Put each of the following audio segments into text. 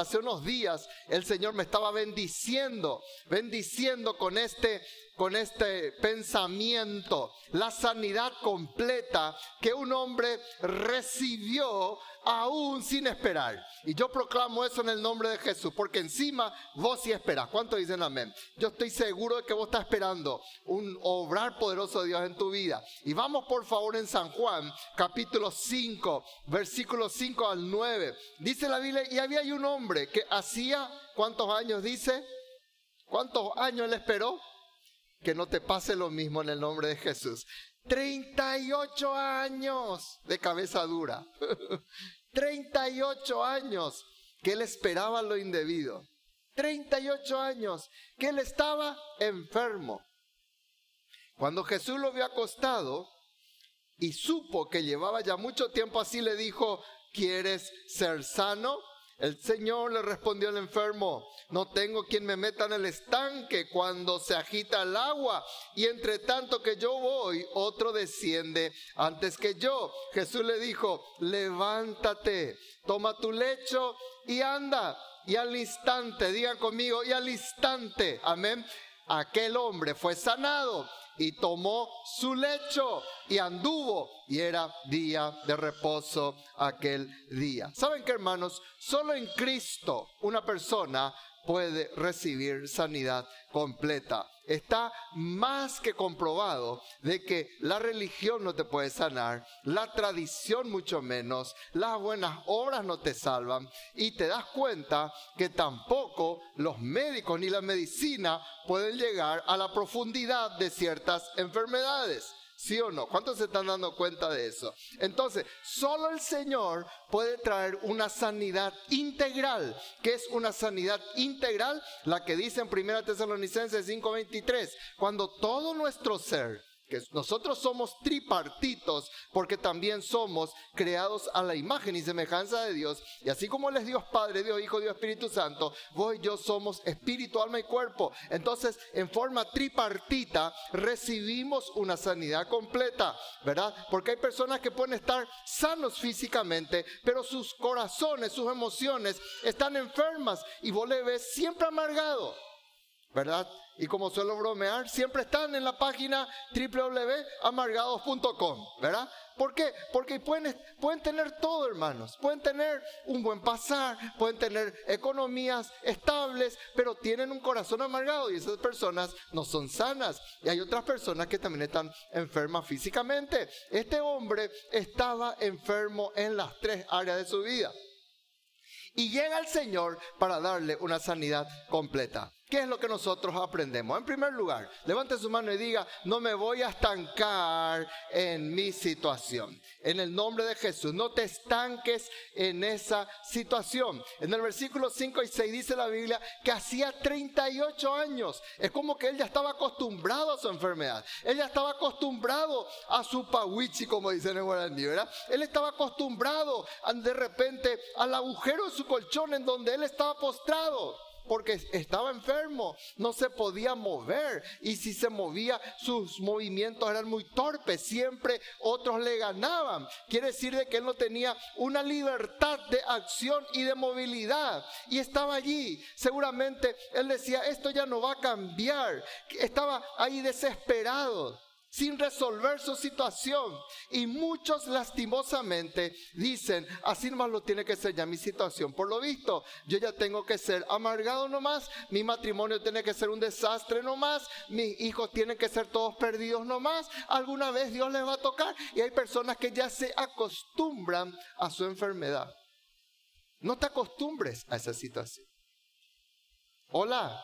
hace unos días el Señor me estaba bendiciendo, bendiciendo con este con este pensamiento, la sanidad completa que un hombre recibió aún sin esperar. Y yo proclamo eso en el nombre de Jesús, porque encima vos sí esperas. ¿Cuánto dicen amén? Yo estoy seguro de que vos estás esperando un obrar poderoso de Dios en tu vida. Y vamos por favor en San Juan, capítulo 5, versículos 5 al 9. Dice la Biblia, y había un hombre que hacía, ¿cuántos años dice? ¿Cuántos años le esperó? que no te pase lo mismo en el nombre de Jesús. 38 años de cabeza dura. 38 años que él esperaba lo indebido. 38 años que él estaba enfermo. Cuando Jesús lo vio acostado y supo que llevaba ya mucho tiempo así, le dijo, ¿quieres ser sano? El Señor le respondió al enfermo, no tengo quien me meta en el estanque cuando se agita el agua, y entre tanto que yo voy, otro desciende antes que yo. Jesús le dijo, levántate, toma tu lecho y anda. Y al instante, digan conmigo, y al instante, amén, aquel hombre fue sanado y tomó su lecho y anduvo y era día de reposo aquel día. ¿Saben qué hermanos? Solo en Cristo una persona puede recibir sanidad completa. Está más que comprobado de que la religión no te puede sanar, la tradición mucho menos, las buenas obras no te salvan y te das cuenta que tampoco los médicos ni la medicina pueden llegar a la profundidad de ciertas enfermedades. ¿Sí o no? ¿Cuántos se están dando cuenta de eso? Entonces, solo el Señor puede traer una sanidad integral. ¿Qué es una sanidad integral? La que dice en 1 Tesalonicenses 5:23, cuando todo nuestro ser que nosotros somos tripartitos porque también somos creados a la imagen y semejanza de Dios. Y así como Él es Dios Padre, Dios Hijo, Dios Espíritu Santo, vos y yo somos espíritu, alma y cuerpo. Entonces, en forma tripartita, recibimos una sanidad completa, ¿verdad? Porque hay personas que pueden estar sanos físicamente, pero sus corazones, sus emociones están enfermas y vos le ves siempre amargado. ¿Verdad? Y como suelo bromear, siempre están en la página www.amargados.com, ¿verdad? ¿Por qué? Porque pueden, pueden tener todo, hermanos. Pueden tener un buen pasar, pueden tener economías estables, pero tienen un corazón amargado y esas personas no son sanas. Y hay otras personas que también están enfermas físicamente. Este hombre estaba enfermo en las tres áreas de su vida. Y llega el Señor para darle una sanidad completa. ¿Qué es lo que nosotros aprendemos? En primer lugar, levante su mano y diga, no me voy a estancar en mi situación. En el nombre de Jesús, no te estanques en esa situación. En el versículo 5 y 6 dice la Biblia que hacía 38 años. Es como que él ya estaba acostumbrado a su enfermedad. Él ya estaba acostumbrado a su pawichi, como dicen en guaraní, ¿verdad? Él estaba acostumbrado de repente al agujero de su colchón en donde él estaba postrado porque estaba enfermo, no se podía mover y si se movía sus movimientos eran muy torpes, siempre otros le ganaban. Quiere decir de que él no tenía una libertad de acción y de movilidad y estaba allí. Seguramente él decía, esto ya no va a cambiar. Estaba ahí desesperado sin resolver su situación. Y muchos lastimosamente dicen, así nomás lo tiene que ser ya mi situación. Por lo visto, yo ya tengo que ser amargado nomás, mi matrimonio tiene que ser un desastre nomás, mis hijos tienen que ser todos perdidos nomás, alguna vez Dios les va a tocar. Y hay personas que ya se acostumbran a su enfermedad. No te acostumbres a esa situación. Hola,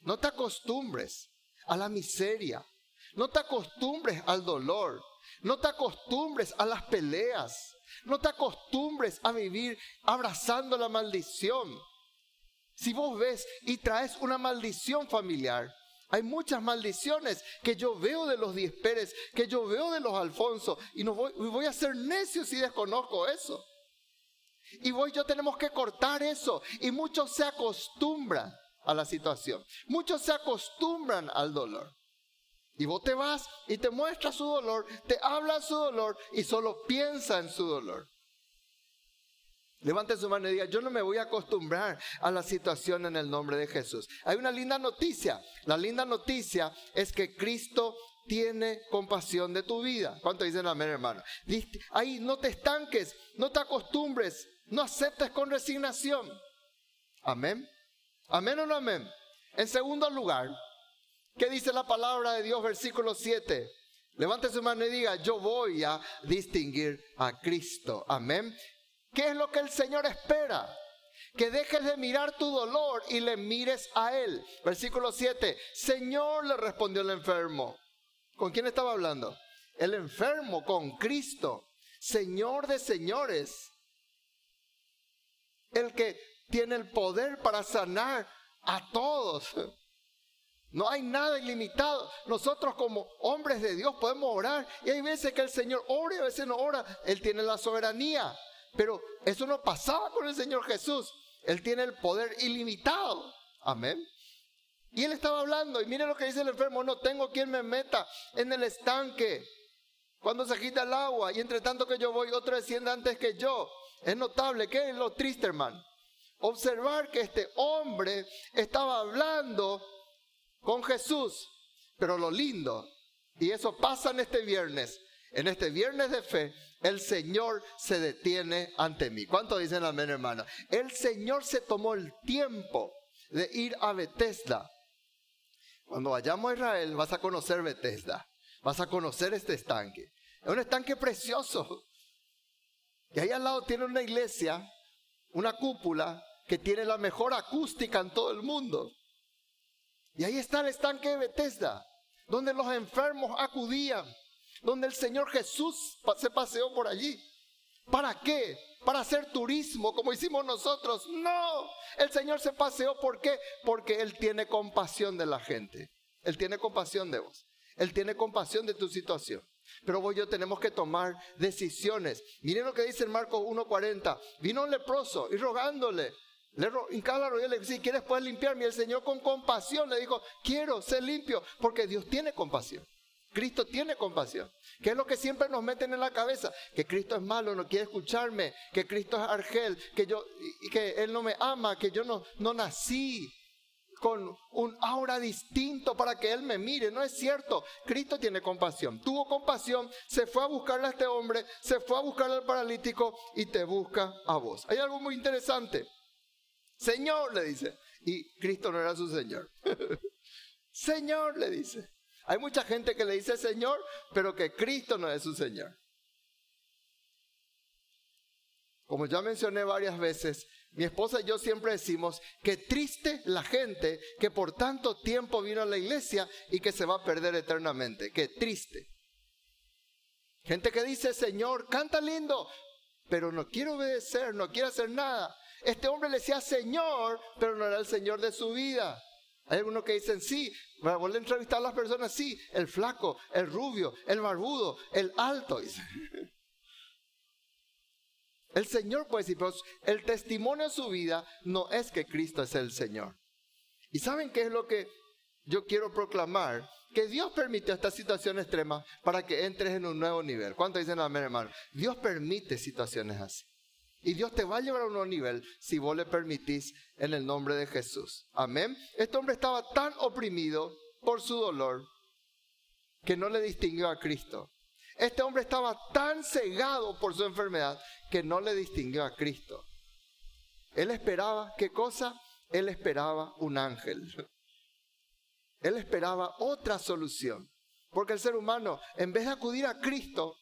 no te acostumbres a la miseria no te acostumbres al dolor. No te acostumbres a las peleas. No te acostumbres a vivir abrazando la maldición. Si vos ves y traes una maldición familiar, hay muchas maldiciones que yo veo de los Diez Pérez, que yo veo de los Alfonso, y no voy, a ser necio si desconozco eso. Y voy yo tenemos que cortar eso. Y muchos se acostumbran a la situación. Muchos se acostumbran al dolor. Y vos te vas y te muestra su dolor, te habla su dolor y solo piensa en su dolor. Levante su mano y diga, yo no me voy a acostumbrar a la situación en el nombre de Jesús. Hay una linda noticia. La linda noticia es que Cristo tiene compasión de tu vida. ¿Cuánto dicen amén, hermano? Ahí no te estanques, no te acostumbres, no aceptes con resignación. Amén. Amén o no amén. En segundo lugar, ¿qué dice la palabra de Dios, versículo 7? Levante su mano y diga, yo voy a distinguir a Cristo. Amén. ¿Qué es lo que el Señor espera? Que dejes de mirar tu dolor y le mires a Él. Versículo 7. Señor, le respondió el enfermo. ¿Con quién estaba hablando? El enfermo con Cristo. Señor de señores. El que tiene el poder para sanar a todos. No hay nada ilimitado. Nosotros como hombres de Dios podemos orar y hay veces que el Señor ora y a veces no ora. Él tiene la soberanía. Pero eso no pasaba con el Señor Jesús. Él tiene el poder ilimitado. Amén. Y él estaba hablando y mire lo que dice el enfermo, no tengo quien me meta en el estanque cuando se agita el agua y entre tanto que yo voy otro desciende antes que yo. Es notable, ¿qué es lo triste hermano? Observar que este hombre estaba hablando con Jesús. Pero lo lindo, y eso pasa en este viernes, en este viernes de fe, el Señor se detiene ante mí. ¿Cuánto dicen amén, hermano? El Señor se tomó el tiempo de ir a Bethesda. Cuando vayamos a Israel vas a conocer Bethesda. Vas a conocer este estanque. Es un estanque precioso. Y ahí al lado tiene una iglesia, una cúpula que tiene la mejor acústica en todo el mundo. Y ahí está el estanque de Bethesda, donde los enfermos acudían, donde el Señor Jesús se paseó por allí. ¿Para qué? ¿Para hacer turismo como hicimos nosotros? No, el Señor se paseó. ¿Por qué? Porque Él tiene compasión de la gente. Él tiene compasión de vos. Él tiene compasión de tu situación. Pero vos y yo tenemos que tomar decisiones. Miren lo que dice en Marcos 1.40. Vino un leproso y rogándole, le hincaba la rodilla y le dice, si quieres puedes limpiarme. Y el Señor con compasión le dijo, quiero ser limpio, porque Dios tiene compasión. Cristo tiene compasión. ¿Qué es lo que siempre nos meten en la cabeza? Que Cristo es malo, no quiere escucharme, que Cristo es argel, que yo, que Él no me ama, que yo no, no nací con un aura distinto para que Él me mire. No es cierto. Cristo tiene compasión. Tuvo compasión, se fue a buscarle a este hombre, se fue a buscarle al paralítico y te busca a vos. Hay algo muy interesante. Señor, le dice. Y Cristo no era su Señor. Señor, le dice. Hay mucha gente que le dice Señor, pero que Cristo no es su Señor. Como ya mencioné varias veces, mi esposa y yo siempre decimos que triste la gente que por tanto tiempo vino a la iglesia y que se va a perder eternamente. Que triste. Gente que dice, Señor, canta lindo, pero no quiere obedecer, no quiere hacer nada. Este hombre le decía Señor, pero no era el Señor de su vida. Hay algunos que dicen, sí, para volver a entrevistar a las personas, sí, el flaco, el rubio, el barbudo, el alto. El Señor puede decir, pero el testimonio de su vida no es que Cristo es el Señor. ¿Y saben qué es lo que yo quiero proclamar? Que Dios permitió esta situación extrema para que entres en un nuevo nivel. ¿Cuánto dicen amén, hermano? Dios permite situaciones así. Y Dios te va a llevar a un nuevo nivel si vos le permitís en el nombre de Jesús. Amén. Este hombre estaba tan oprimido por su dolor que no le distinguió a Cristo. Este hombre estaba tan cegado por su enfermedad que no le distinguió a Cristo. Él esperaba, ¿qué cosa? Él esperaba un ángel. Él esperaba otra solución. Porque el ser humano, en vez de acudir a Cristo,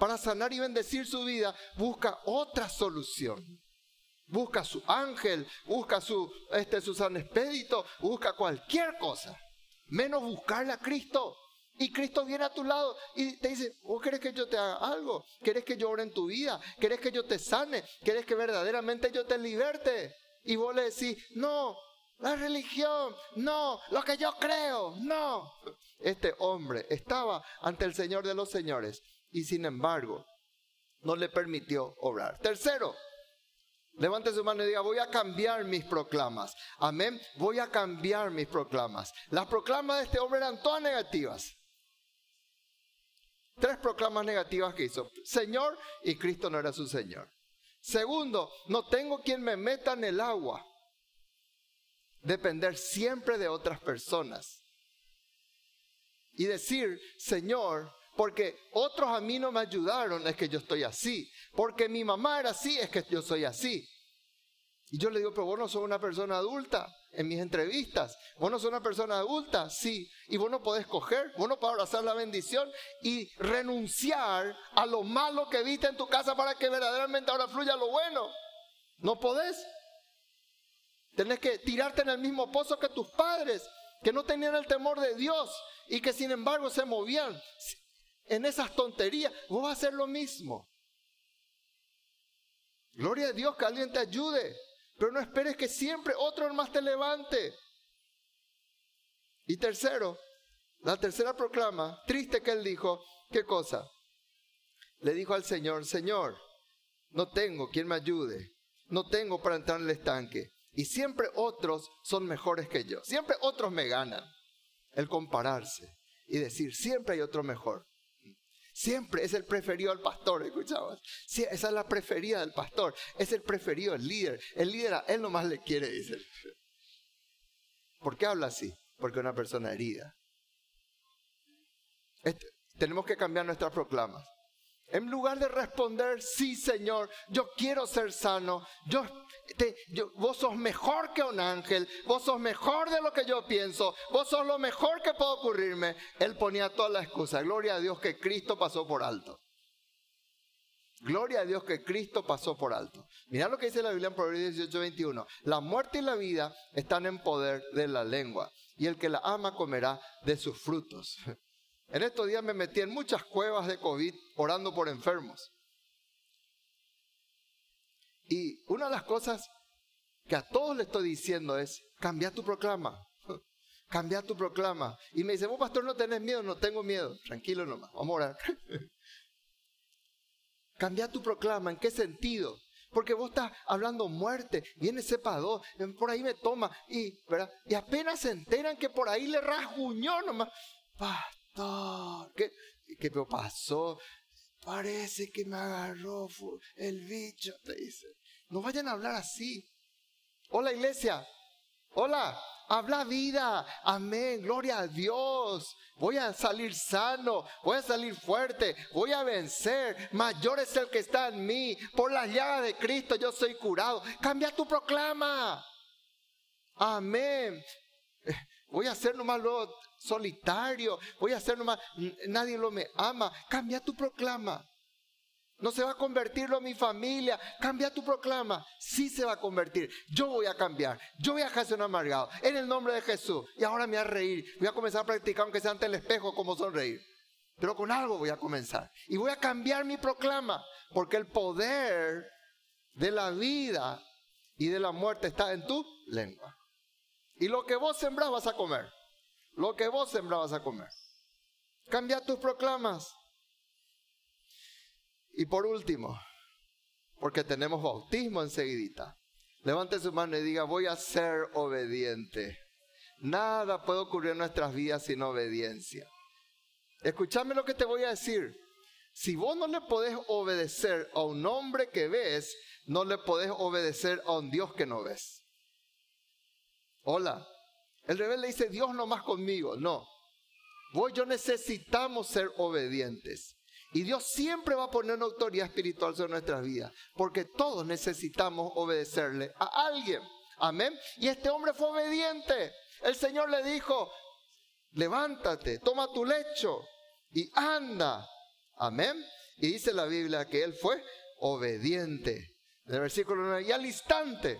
para sanar y bendecir su vida, busca otra solución. Busca su ángel, busca su, este, su San Expedito, busca cualquier cosa, menos buscarle a Cristo. Y Cristo viene a tu lado y te dice, ¿vos querés que yo te haga algo? ¿Querés que yo ore en tu vida? ¿Querés que yo te sane? ¿Querés que verdaderamente yo te liberte? Y vos le decís, no, la religión, no, lo que yo creo, no. Este hombre estaba ante el Señor de los Señores y sin embargo no le permitió obrar. Tercero, levante su mano y diga, voy a cambiar mis proclamas. Amén, voy a cambiar mis proclamas. Las proclamas de este hombre eran todas negativas. Tres proclamas negativas que hizo. Señor y Cristo no era su Señor. Segundo, no tengo quien me meta en el agua. Depender siempre de otras personas. Y decir, Señor, porque otros a mí no me ayudaron, es que yo estoy así. Porque mi mamá era así, es que yo soy así. Y yo le digo, pero vos no sos una persona adulta en mis entrevistas. Vos no sos una persona adulta, sí. Y vos no podés coger, vos no podés abrazar la bendición y renunciar a lo malo que viste en tu casa para que verdaderamente ahora fluya lo bueno. No podés. Tenés que tirarte en el mismo pozo que tus padres, que no tenían el temor de Dios y que sin embargo se movían en esas tonterías. Vos vas a hacer lo mismo. Gloria a Dios que alguien te ayude. Pero no esperes que siempre otro más te levante. Y tercero, la tercera proclama, triste que él dijo, ¿qué cosa? Le dijo al Señor, Señor, no tengo quien me ayude, no tengo para entrar en el estanque. Y siempre otros son mejores que yo, siempre otros me ganan. El compararse y decir, siempre hay otro mejor. Siempre es el preferido del pastor, escuchabas. Sí, esa es la preferida del pastor. Es el preferido, el líder. El líder a él nomás le quiere, dice. ¿Por qué habla así? Porque una persona herida. Este, tenemos que cambiar nuestras proclamas. En lugar de responder, sí Señor, yo quiero ser sano, yo, vos sos mejor que un ángel, vos sos mejor de lo que yo pienso, vos sos lo mejor que puede ocurrirme, él ponía toda la excusa. Gloria a Dios que Cristo pasó por alto. Gloria a Dios que Cristo pasó por alto. Mirá lo que dice la Biblia en Proverbios 18, 21. La muerte y la vida están en poder de la lengua, y el que la ama comerá de sus frutos. En estos días me metí en muchas cuevas de COVID orando por enfermos. Y una de las cosas que a todos le estoy diciendo es, cambia tu proclama. Cambia tu proclama. Y me dice, vos pastor no tenés miedo, no tengo miedo. Tranquilo nomás, vamos a orar. cambia tu proclama, ¿en qué sentido? Porque vos estás hablando muerte, viene cepa dos, por ahí me toma, y, y apenas se enteran que por ahí le rasguñó nomás. ¿Qué, qué pasó? Parece que me agarró el bicho, te dice. No vayan a hablar así. Hola iglesia, hola, habla vida, amén, gloria a Dios. Voy a salir sano, voy a salir fuerte, voy a vencer. Mayor es el que está en mí. Por la llaga de Cristo yo soy curado. Cambia tu proclama. Amén. Voy a hacer nomás lo solitario, voy a hacer nomás, nadie lo me ama. Cambia tu proclama. No se va a convertirlo a mi familia. Cambia tu proclama. Sí se va a convertir. Yo voy a cambiar. Yo voy a dejar un amargado. En el nombre de Jesús. Y ahora me voy a reír. Voy a comenzar a practicar, aunque sea ante el espejo, como sonreír. Pero con algo voy a comenzar. Y voy a cambiar mi proclama. Porque el poder de la vida y de la muerte está en tu lengua. Y lo que vos sembrás vas a comer lo que vos sembrabas a comer. Cambia tus proclamas. Y por último, porque tenemos bautismo enseguidita, levante su mano y diga, voy a ser obediente. Nada puede ocurrir en nuestras vidas sin obediencia. Escúchame lo que te voy a decir. Si vos no le podés obedecer a un hombre que ves, no le podés obedecer a un Dios que no ves. Hola. El rebelde dice, Dios no más conmigo. No. Vos y yo necesitamos ser obedientes. Y Dios siempre va a poner una autoridad espiritual sobre nuestras vidas. Porque todos necesitamos obedecerle a alguien. Amén. Y este hombre fue obediente. El Señor le dijo, levántate, toma tu lecho y anda. Amén. Y dice la Biblia que él fue obediente. En el versículo 9, y al instante,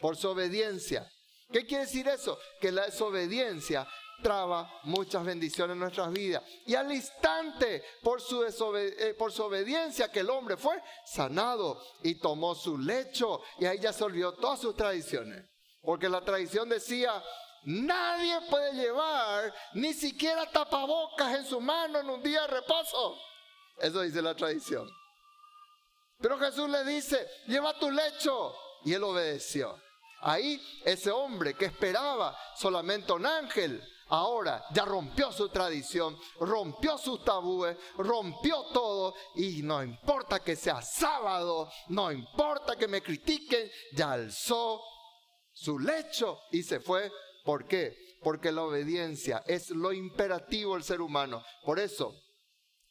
por su obediencia, ¿Qué quiere decir eso? Que la desobediencia traba muchas bendiciones en nuestras vidas. Y al instante, por su, eh, por su obediencia, que el hombre fue sanado y tomó su lecho. Y ahí ya se olvidó todas sus tradiciones. Porque la tradición decía, nadie puede llevar ni siquiera tapabocas en su mano en un día de reposo. Eso dice la tradición. Pero Jesús le dice, lleva tu lecho. Y él obedeció. Ahí ese hombre que esperaba solamente un ángel, ahora ya rompió su tradición, rompió sus tabúes, rompió todo y no importa que sea sábado, no importa que me critiquen, ya alzó su lecho y se fue. ¿Por qué? Porque la obediencia es lo imperativo del ser humano. Por eso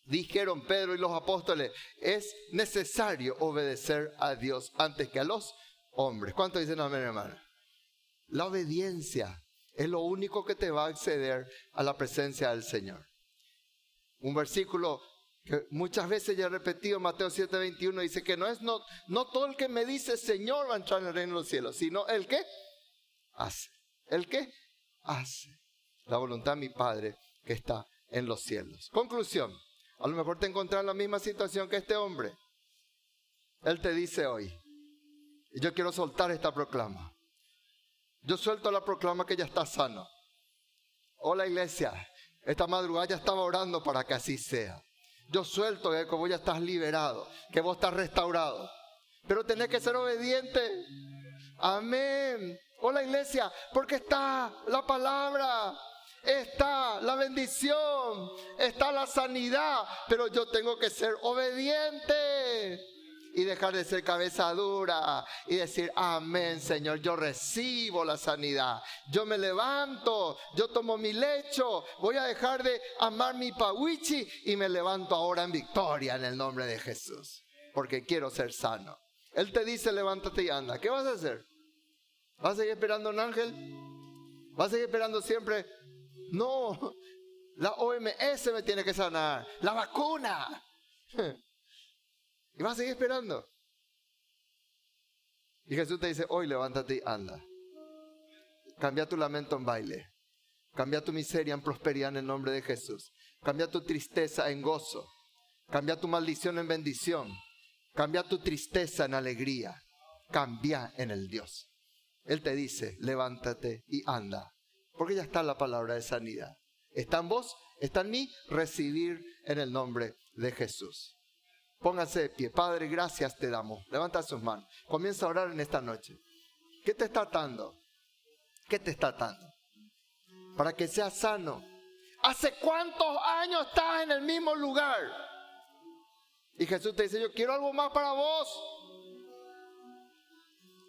dijeron Pedro y los apóstoles, es necesario obedecer a Dios antes que a los hombres. ¿Cuánto dicen amén, hermano? La obediencia es lo único que te va a acceder a la presencia del Señor. Un versículo que muchas veces ya he repetido, Mateo 7:21, dice que no es no, no todo el que me dice Señor va a entrar en el reino de los cielos, sino el que hace. ¿El que hace? La voluntad de mi Padre que está en los cielos. Conclusión. A lo mejor te encuentras en la misma situación que este hombre. Él te dice hoy, y yo quiero soltar esta proclama. Yo suelto la proclama que ya está sano. Hola iglesia, esta madrugada ya estaba orando para que así sea. Yo suelto que vos ya estás liberado, que vos estás restaurado. Pero tenés que ser obediente. Amén. Hola iglesia, porque está la palabra está la bendición, está la sanidad, pero yo tengo que ser obediente y dejar de ser cabeza dura y decir, amén Señor, yo recibo la sanidad, yo me levanto, yo tomo mi lecho, voy a dejar de amar mi pawichi y me levanto ahora en victoria en el nombre de Jesús, porque quiero ser sano. Él te dice, levántate y anda, ¿qué vas a hacer? ¿Vas a seguir esperando un ángel? ¿Vas a seguir esperando siempre no, la OMS me tiene que sanar, la vacuna. Y vas a seguir esperando. Y Jesús te dice, hoy levántate y anda. Cambia tu lamento en baile. Cambia tu miseria en prosperidad en el nombre de Jesús. Cambia tu tristeza en gozo. Cambia tu maldición en bendición. Cambia tu tristeza en alegría. Cambia en el Dios. Él te dice, levántate y anda. Porque ya está la palabra de sanidad. Está en vos, está en mí, recibir en el nombre de Jesús. Pónganse de pie. Padre, gracias te damos. Levanta sus manos. Comienza a orar en esta noche. ¿Qué te está atando? ¿Qué te está atando? Para que seas sano. ¿Hace cuántos años estás en el mismo lugar? Y Jesús te dice, yo quiero algo más para vos.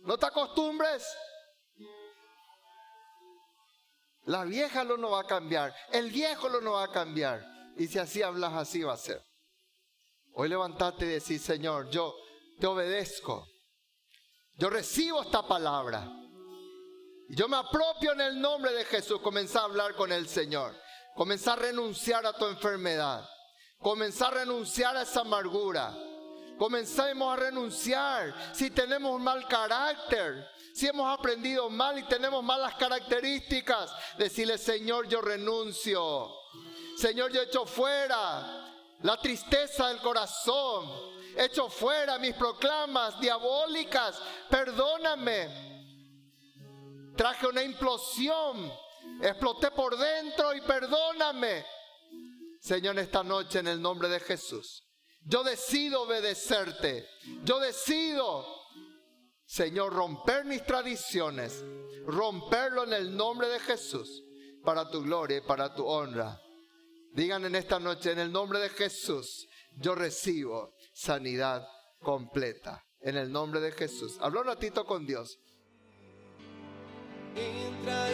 No te acostumbres la vieja lo no va a cambiar, el viejo lo no va a cambiar. Y si así hablas, así va a ser. Hoy levantate y decir, Señor, yo te obedezco. Yo recibo esta palabra. Yo me apropio en el nombre de Jesús. Comenzar a hablar con el Señor. Comenzar a renunciar a tu enfermedad. Comenzar a renunciar a esa amargura. Comencemos a renunciar si tenemos mal carácter si hemos aprendido mal y tenemos malas características, decirle, Señor, yo renuncio. Señor, yo echo fuera la tristeza del corazón. Echo fuera mis proclamas diabólicas. Perdóname. Traje una implosión. Exploté por dentro y perdóname. Señor, esta noche en el nombre de Jesús. Yo decido obedecerte. Yo decido Señor, romper mis tradiciones, romperlo en el nombre de Jesús, para tu gloria y para tu honra. Digan en esta noche, en el nombre de Jesús, yo recibo sanidad completa. En el nombre de Jesús. Habla un ratito con Dios. Entra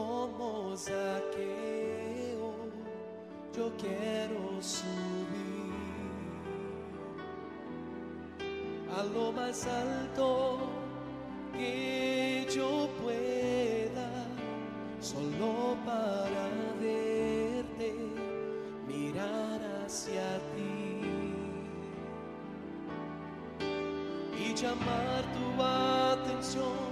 como saqueo, yo quiero subir a lo más alto que yo pueda, solo para verte, mirar hacia ti y llamar tu atención